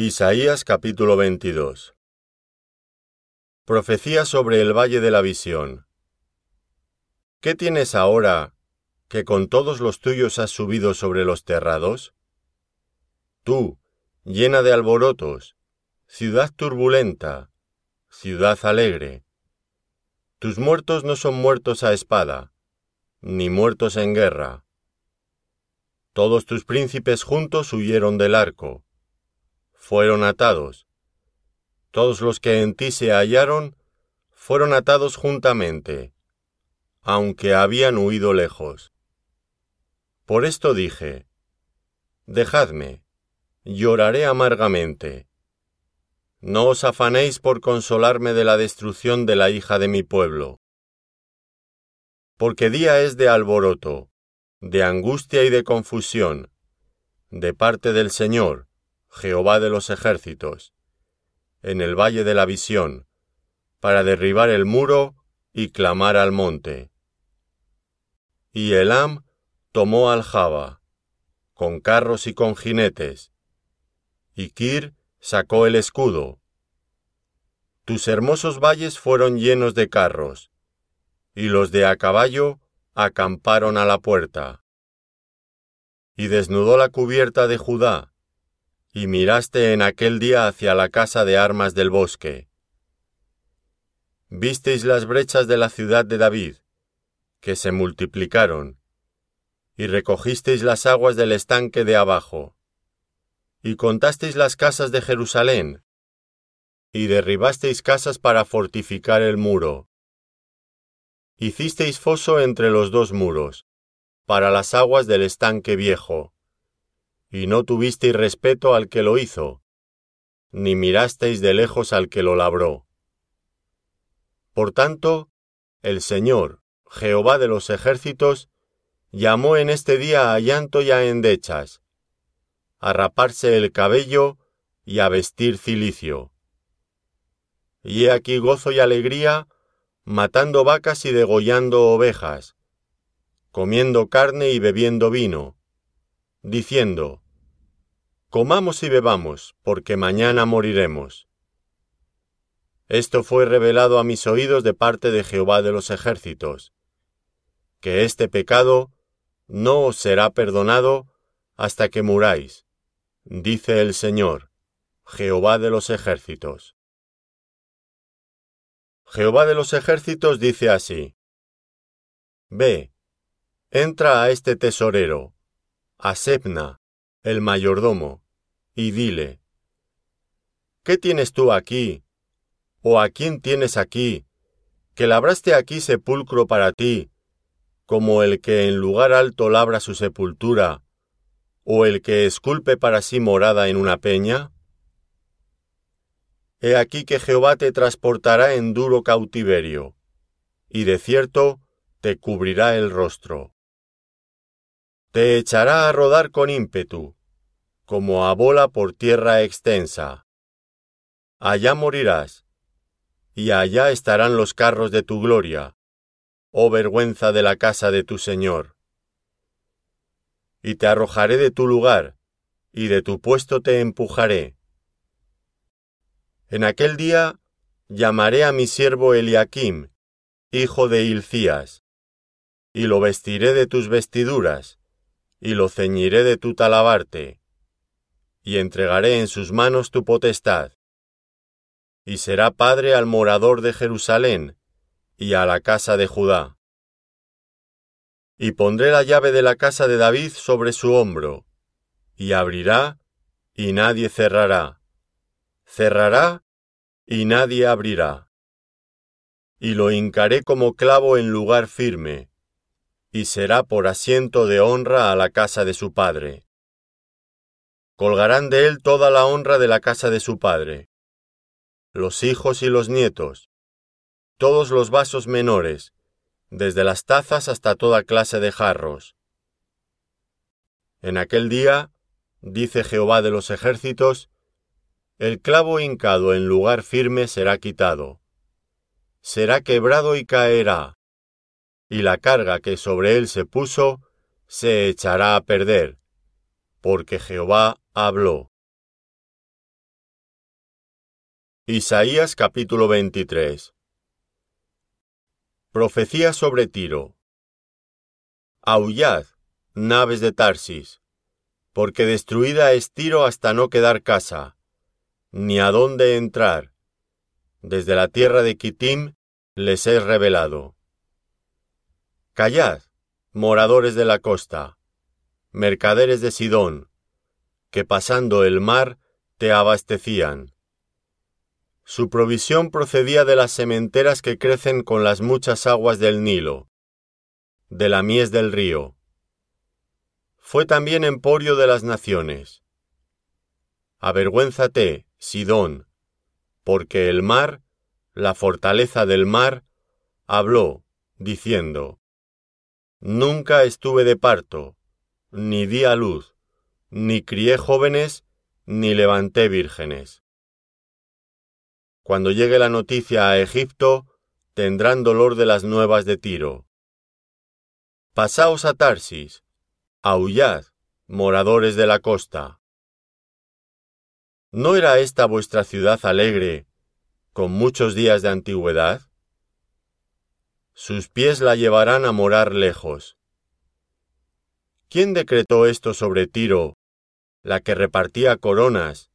Isaías capítulo 22 Profecía sobre el Valle de la Visión ¿Qué tienes ahora que con todos los tuyos has subido sobre los terrados? Tú, llena de alborotos, ciudad turbulenta, ciudad alegre. Tus muertos no son muertos a espada, ni muertos en guerra. Todos tus príncipes juntos huyeron del arco fueron atados. Todos los que en ti se hallaron fueron atados juntamente, aunque habían huido lejos. Por esto dije, Dejadme, lloraré amargamente. No os afanéis por consolarme de la destrucción de la hija de mi pueblo. Porque día es de alboroto, de angustia y de confusión, de parte del Señor, Jehová de los ejércitos, en el valle de la visión, para derribar el muro y clamar al monte. Y Elam tomó al Java, con carros y con jinetes, y Kir sacó el escudo. Tus hermosos valles fueron llenos de carros, y los de a caballo acamparon a la puerta. Y desnudó la cubierta de Judá, y miraste en aquel día hacia la casa de armas del bosque. Visteis las brechas de la ciudad de David, que se multiplicaron, y recogisteis las aguas del estanque de abajo, y contasteis las casas de Jerusalén, y derribasteis casas para fortificar el muro. Hicisteis foso entre los dos muros, para las aguas del estanque viejo y no tuvisteis respeto al que lo hizo, ni mirasteis de lejos al que lo labró. Por tanto, el Señor, Jehová de los ejércitos, llamó en este día a llanto y a endechas, a raparse el cabello y a vestir cilicio. Y he aquí gozo y alegría, matando vacas y degollando ovejas, comiendo carne y bebiendo vino, diciendo, Comamos y bebamos, porque mañana moriremos. Esto fue revelado a mis oídos de parte de Jehová de los ejércitos, que este pecado no os será perdonado hasta que muráis, dice el Señor, Jehová de los ejércitos. Jehová de los ejércitos dice así, Ve, entra a este tesorero, a Sepna, el mayordomo, y dile, ¿Qué tienes tú aquí? ¿O a quién tienes aquí? Que labraste aquí sepulcro para ti, como el que en lugar alto labra su sepultura, o el que esculpe para sí morada en una peña? He aquí que Jehová te transportará en duro cautiverio, y de cierto te cubrirá el rostro te echará a rodar con ímpetu, como a bola por tierra extensa. Allá morirás, y allá estarán los carros de tu gloria, oh vergüenza de la casa de tu Señor. Y te arrojaré de tu lugar, y de tu puesto te empujaré. En aquel día llamaré a mi siervo Eliakim, hijo de Hilcías, y lo vestiré de tus vestiduras, y lo ceñiré de tu talabarte, y entregaré en sus manos tu potestad. Y será padre al morador de Jerusalén, y a la casa de Judá. Y pondré la llave de la casa de David sobre su hombro, y abrirá, y nadie cerrará. Cerrará, y nadie abrirá. Y lo hincaré como clavo en lugar firme, y será por asiento de honra a la casa de su padre. Colgarán de él toda la honra de la casa de su padre, los hijos y los nietos, todos los vasos menores, desde las tazas hasta toda clase de jarros. En aquel día, dice Jehová de los ejércitos, el clavo hincado en lugar firme será quitado, será quebrado y caerá, y la carga que sobre él se puso se echará a perder, porque Jehová habló. Isaías capítulo 23 Profecía sobre Tiro Aullad, naves de Tarsis, porque destruida es Tiro hasta no quedar casa, ni a dónde entrar. Desde la tierra de Kitim les he revelado. Callad, moradores de la costa, mercaderes de Sidón, que pasando el mar te abastecían. Su provisión procedía de las sementeras que crecen con las muchas aguas del Nilo, de la mies del río. Fue también emporio de las naciones. Avergüénzate, Sidón, porque el mar, la fortaleza del mar, habló, diciendo, Nunca estuve de parto, ni di a luz, ni crié jóvenes, ni levanté vírgenes. Cuando llegue la noticia a Egipto, tendrán dolor de las nuevas de Tiro. Pasaos a Tarsis, aullad, moradores de la costa. ¿No era esta vuestra ciudad alegre, con muchos días de antigüedad? Sus pies la llevarán a morar lejos. ¿Quién decretó esto sobre Tiro, la que repartía coronas,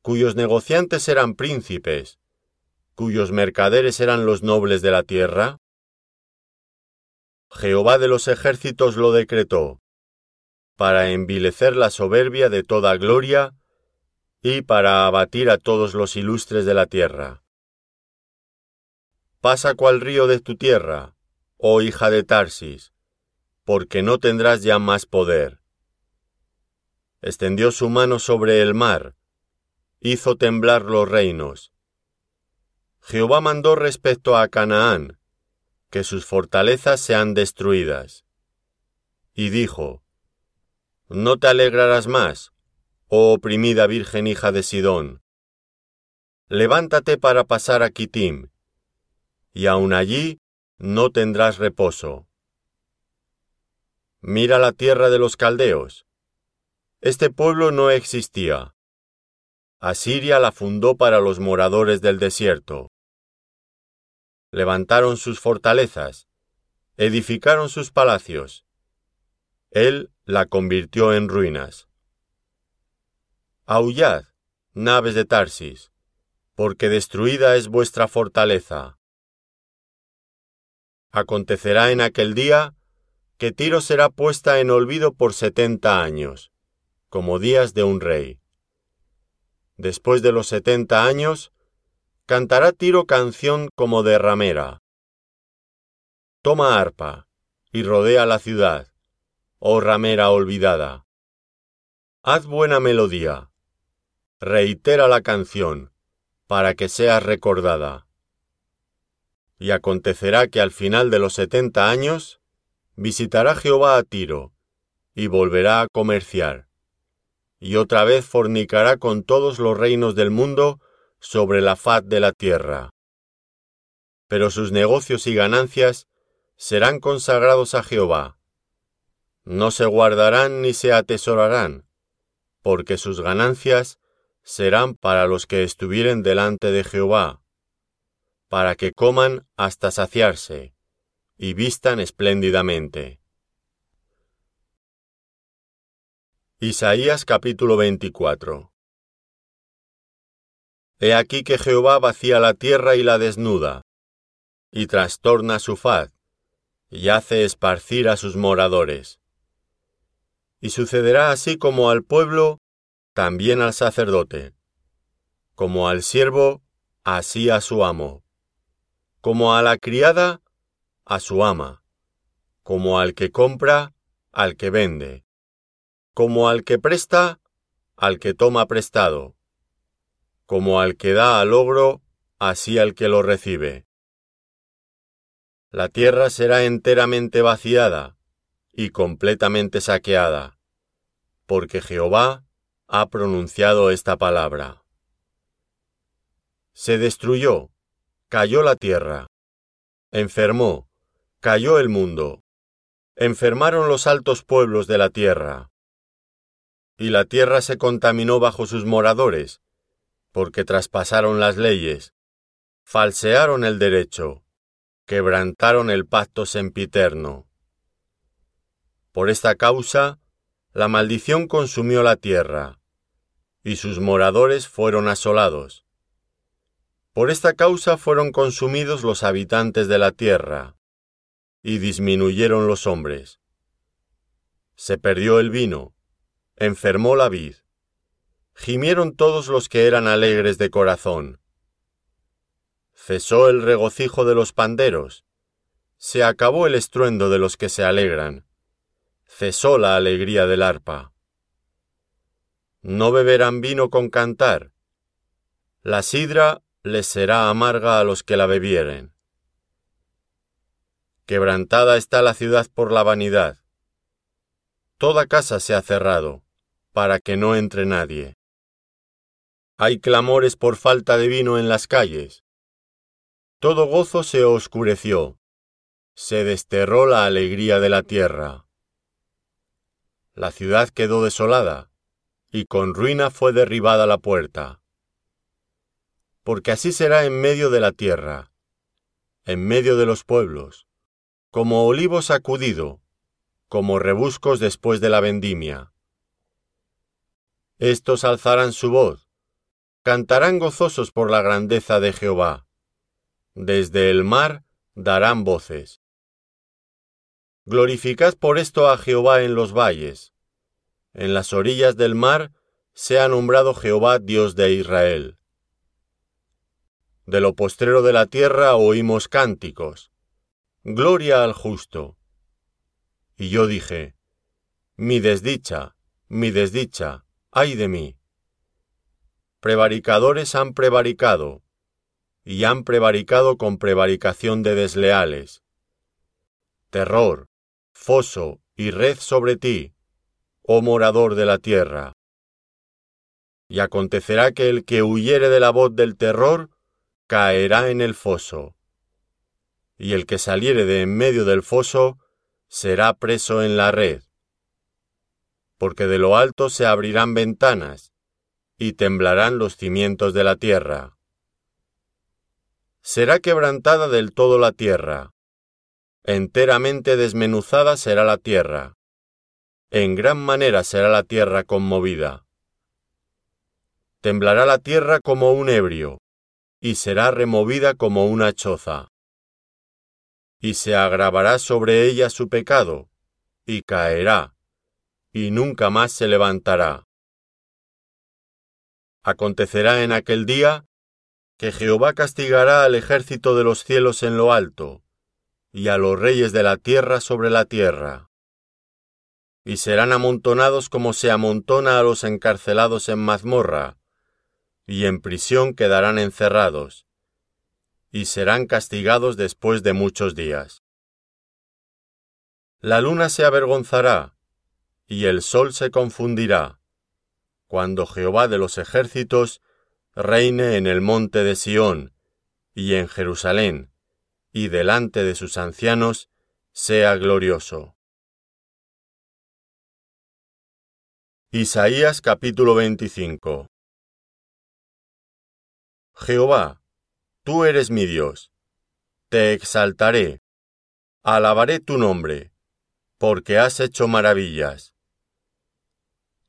cuyos negociantes eran príncipes, cuyos mercaderes eran los nobles de la tierra? Jehová de los ejércitos lo decretó, para envilecer la soberbia de toda gloria y para abatir a todos los ilustres de la tierra. Pasa cual río de tu tierra, oh hija de Tarsis, porque no tendrás ya más poder. Extendió su mano sobre el mar, hizo temblar los reinos, Jehová mandó respecto a Canaán, que sus fortalezas sean destruidas. Y dijo, No te alegrarás más, oh oprimida virgen hija de Sidón. Levántate para pasar a Kitim, y aun allí no tendrás reposo. Mira la tierra de los caldeos. Este pueblo no existía. Asiria la fundó para los moradores del desierto levantaron sus fortalezas, edificaron sus palacios. Él la convirtió en ruinas. Aullad, naves de Tarsis, porque destruida es vuestra fortaleza. Acontecerá en aquel día que Tiro será puesta en olvido por setenta años, como días de un rey. Después de los setenta años, Cantará Tiro canción como de ramera. Toma arpa y rodea la ciudad, oh ramera olvidada. Haz buena melodía. Reitera la canción, para que seas recordada. Y acontecerá que al final de los setenta años, visitará Jehová a Tiro, y volverá a comerciar, y otra vez fornicará con todos los reinos del mundo sobre la faz de la tierra. Pero sus negocios y ganancias serán consagrados a Jehová. No se guardarán ni se atesorarán, porque sus ganancias serán para los que estuvieren delante de Jehová, para que coman hasta saciarse y vistan espléndidamente. Isaías capítulo 24 He aquí que Jehová vacía la tierra y la desnuda, y trastorna su faz, y hace esparcir a sus moradores. Y sucederá así como al pueblo, también al sacerdote, como al siervo, así a su amo, como a la criada, a su ama, como al que compra, al que vende, como al que presta, al que toma prestado como al que da al ogro, así al que lo recibe. La tierra será enteramente vaciada y completamente saqueada, porque Jehová ha pronunciado esta palabra. Se destruyó, cayó la tierra, enfermó, cayó el mundo, enfermaron los altos pueblos de la tierra, y la tierra se contaminó bajo sus moradores, porque traspasaron las leyes, falsearon el derecho, quebrantaron el pacto sempiterno. Por esta causa, la maldición consumió la tierra, y sus moradores fueron asolados. Por esta causa fueron consumidos los habitantes de la tierra, y disminuyeron los hombres. Se perdió el vino, enfermó la vid, gimieron todos los que eran alegres de corazón. Cesó el regocijo de los panderos, se acabó el estruendo de los que se alegran, cesó la alegría del arpa. No beberán vino con cantar, la sidra les será amarga a los que la bebieren. Quebrantada está la ciudad por la vanidad. Toda casa se ha cerrado, para que no entre nadie. Hay clamores por falta de vino en las calles. Todo gozo se oscureció. Se desterró la alegría de la tierra. La ciudad quedó desolada, y con ruina fue derribada la puerta. Porque así será en medio de la tierra, en medio de los pueblos, como olivo sacudido, como rebuscos después de la vendimia. Estos alzarán su voz, cantarán gozosos por la grandeza de Jehová. Desde el mar darán voces. Glorificad por esto a Jehová en los valles. En las orillas del mar se ha nombrado Jehová Dios de Israel. De lo postrero de la tierra oímos cánticos. Gloria al justo. Y yo dije, mi desdicha, mi desdicha, ay de mí prevaricadores han prevaricado, y han prevaricado con prevaricación de desleales. Terror, foso y red sobre ti, oh morador de la tierra. Y acontecerá que el que huyere de la voz del terror, caerá en el foso. Y el que saliere de en medio del foso, será preso en la red. Porque de lo alto se abrirán ventanas, y temblarán los cimientos de la tierra. Será quebrantada del todo la tierra, enteramente desmenuzada será la tierra, en gran manera será la tierra conmovida. Temblará la tierra como un ebrio, y será removida como una choza. Y se agravará sobre ella su pecado, y caerá, y nunca más se levantará. Acontecerá en aquel día que Jehová castigará al ejército de los cielos en lo alto, y a los reyes de la tierra sobre la tierra. Y serán amontonados como se amontona a los encarcelados en mazmorra, y en prisión quedarán encerrados, y serán castigados después de muchos días. La luna se avergonzará, y el sol se confundirá, cuando Jehová de los ejércitos reine en el monte de Sión y en Jerusalén, y delante de sus ancianos sea glorioso. Isaías capítulo 25 Jehová, tú eres mi Dios, te exaltaré, alabaré tu nombre, porque has hecho maravillas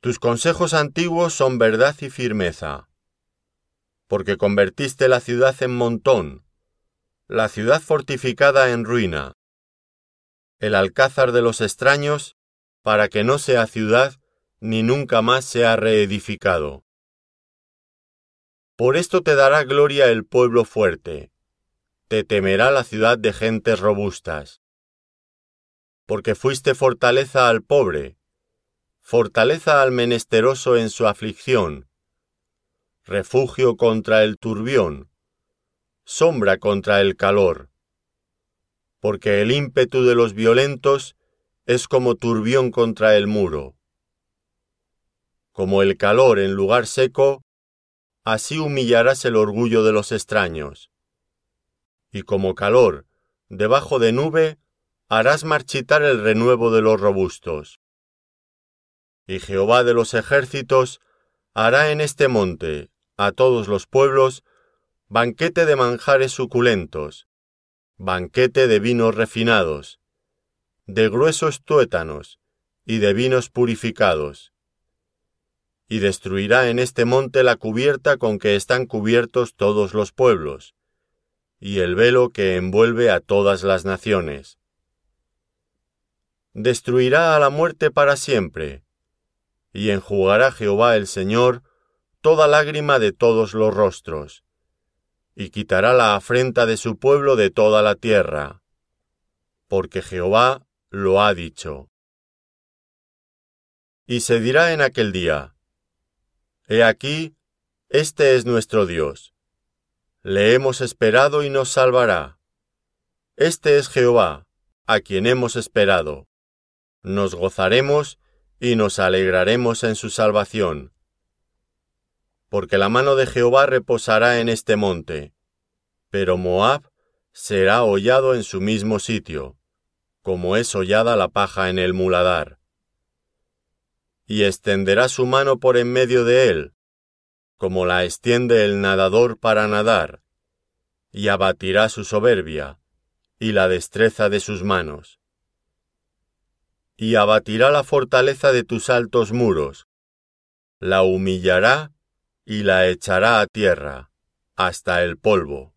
tus consejos antiguos son verdad y firmeza, porque convertiste la ciudad en montón, la ciudad fortificada en ruina, el alcázar de los extraños, para que no sea ciudad ni nunca más sea reedificado. Por esto te dará gloria el pueblo fuerte, te temerá la ciudad de gentes robustas, porque fuiste fortaleza al pobre, fortaleza al menesteroso en su aflicción, refugio contra el turbión, sombra contra el calor, porque el ímpetu de los violentos es como turbión contra el muro. Como el calor en lugar seco, así humillarás el orgullo de los extraños. Y como calor debajo de nube, harás marchitar el renuevo de los robustos y Jehová de los ejércitos hará en este monte, a todos los pueblos, banquete de manjares suculentos, banquete de vinos refinados, de gruesos tuétanos y de vinos purificados. Y destruirá en este monte la cubierta con que están cubiertos todos los pueblos, y el velo que envuelve a todas las naciones. Destruirá a la muerte para siempre, y enjugará Jehová el Señor toda lágrima de todos los rostros, y quitará la afrenta de su pueblo de toda la tierra, porque Jehová lo ha dicho. Y se dirá en aquel día, He aquí, este es nuestro Dios. Le hemos esperado y nos salvará. Este es Jehová, a quien hemos esperado. Nos gozaremos y nos alegraremos en su salvación. Porque la mano de Jehová reposará en este monte, pero Moab será hollado en su mismo sitio, como es hollada la paja en el muladar. Y extenderá su mano por en medio de él, como la extiende el nadador para nadar, y abatirá su soberbia y la destreza de sus manos. Y abatirá la fortaleza de tus altos muros, la humillará y la echará a tierra, hasta el polvo.